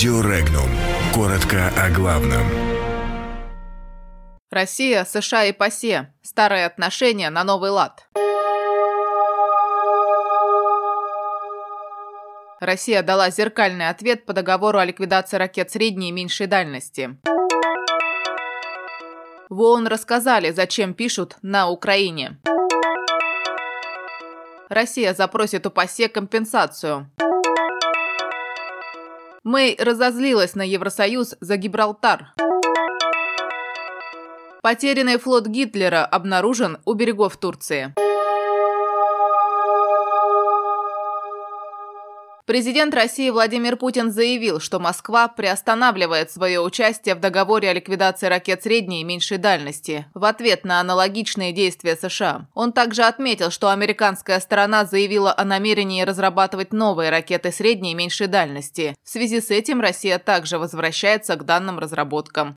Радио Регнум. Коротко о главном. Россия, США и ПАСЕ. Старые отношения на новый лад. Россия дала зеркальный ответ по договору о ликвидации ракет средней и меньшей дальности. В ООН рассказали, зачем пишут «на Украине». Россия запросит у ПАСЕ компенсацию. Мэй разозлилась на Евросоюз за Гибралтар. Потерянный флот Гитлера обнаружен у берегов Турции. Президент России Владимир Путин заявил, что Москва приостанавливает свое участие в договоре о ликвидации ракет средней и меньшей дальности в ответ на аналогичные действия США. Он также отметил, что американская сторона заявила о намерении разрабатывать новые ракеты средней и меньшей дальности. В связи с этим Россия также возвращается к данным разработкам.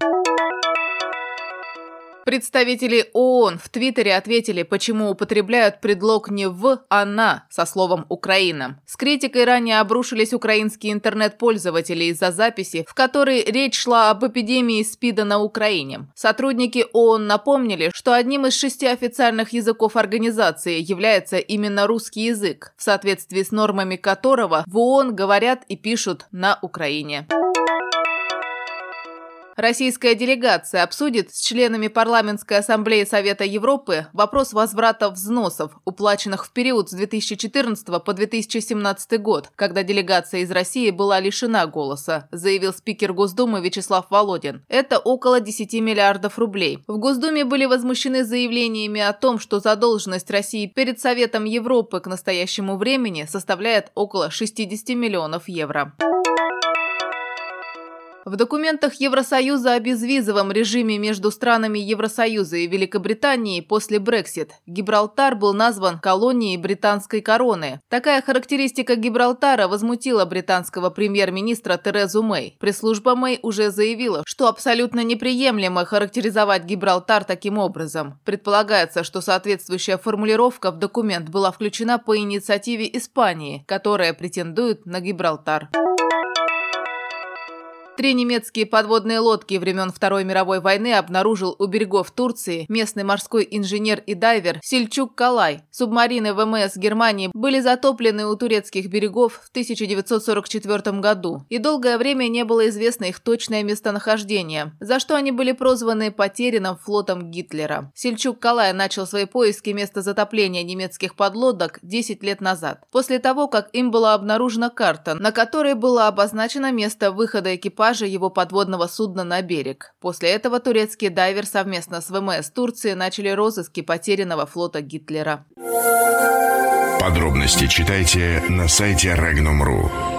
Представители ООН в Твиттере ответили, почему употребляют предлог не «в», а «на» со словом «Украина». С критикой ранее обрушились украинские интернет-пользователи из-за записи, в которой речь шла об эпидемии СПИДа на Украине. Сотрудники ООН напомнили, что одним из шести официальных языков организации является именно русский язык, в соответствии с нормами которого в ООН говорят и пишут на Украине. Российская делегация обсудит с членами Парламентской ассамблеи Совета Европы вопрос возврата взносов, уплаченных в период с 2014 по 2017 год, когда делегация из России была лишена голоса, заявил спикер Госдумы Вячеслав Володин. Это около 10 миллиардов рублей. В Госдуме были возмущены заявлениями о том, что задолженность России перед Советом Европы к настоящему времени составляет около 60 миллионов евро. В документах Евросоюза о безвизовом режиме между странами Евросоюза и Великобританией после Брексит Гибралтар был назван колонией британской короны. Такая характеристика Гибралтара возмутила британского премьер-министра Терезу Мэй. Пресс-служба Мэй уже заявила, что абсолютно неприемлемо характеризовать Гибралтар таким образом. Предполагается, что соответствующая формулировка в документ была включена по инициативе Испании, которая претендует на Гибралтар. Три немецкие подводные лодки времен Второй мировой войны обнаружил у берегов Турции местный морской инженер и дайвер Сельчук Калай. Субмарины ВМС Германии были затоплены у турецких берегов в 1944 году, и долгое время не было известно их точное местонахождение, за что они были прозваны потерянным флотом Гитлера. Сельчук Калай начал свои поиски места затопления немецких подлодок 10 лет назад, после того, как им была обнаружена карта, на которой было обозначено место выхода экипажа экипажа его подводного судна на берег. После этого турецкий дайвер совместно с ВМС Турции начали розыски потерянного флота Гитлера. Подробности читайте на сайте Regnum.ru.